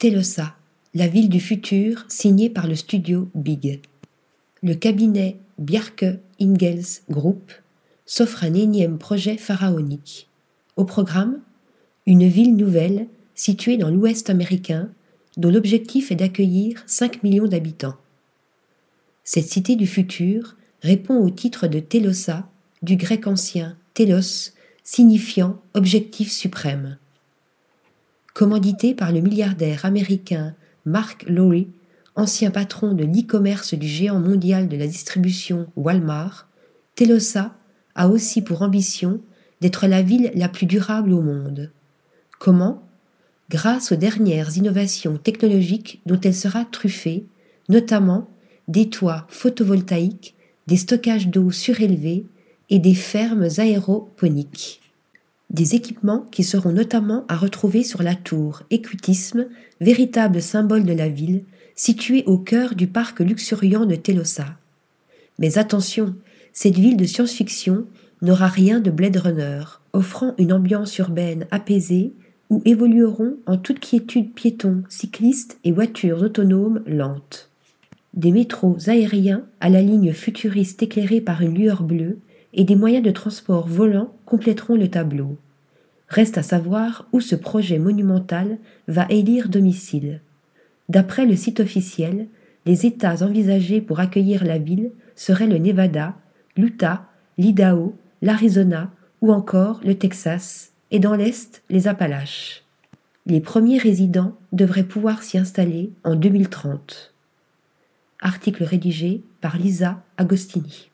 Telosa, la ville du futur, signée par le studio Big. Le cabinet Bjarke Ingels Group s'offre un énième projet pharaonique. Au programme, une ville nouvelle située dans l'Ouest américain dont l'objectif est d'accueillir 5 millions d'habitants. Cette cité du futur répond au titre de Telosa, du grec ancien telos, signifiant objectif suprême. Commandité par le milliardaire américain Mark Lowry, ancien patron de l'e-commerce du géant mondial de la distribution Walmart, Telosa a aussi pour ambition d'être la ville la plus durable au monde. Comment? Grâce aux dernières innovations technologiques dont elle sera truffée, notamment des toits photovoltaïques, des stockages d'eau surélevés et des fermes aéroponiques. Des équipements qui seront notamment à retrouver sur la tour Écutisme, véritable symbole de la ville, située au cœur du parc luxuriant de Telosa. Mais attention, cette ville de science-fiction n'aura rien de Blade Runner, offrant une ambiance urbaine apaisée où évolueront en toute quiétude piétons, cyclistes et voitures autonomes lentes. Des métros aériens à la ligne futuriste éclairée par une lueur bleue et des moyens de transport volants compléteront le tableau. Reste à savoir où ce projet monumental va élire domicile. D'après le site officiel, les États envisagés pour accueillir la ville seraient le Nevada, l'Utah, l'Idaho, l'Arizona ou encore le Texas, et dans l'Est, les Appalaches. Les premiers résidents devraient pouvoir s'y installer en 2030. Article rédigé par Lisa Agostini.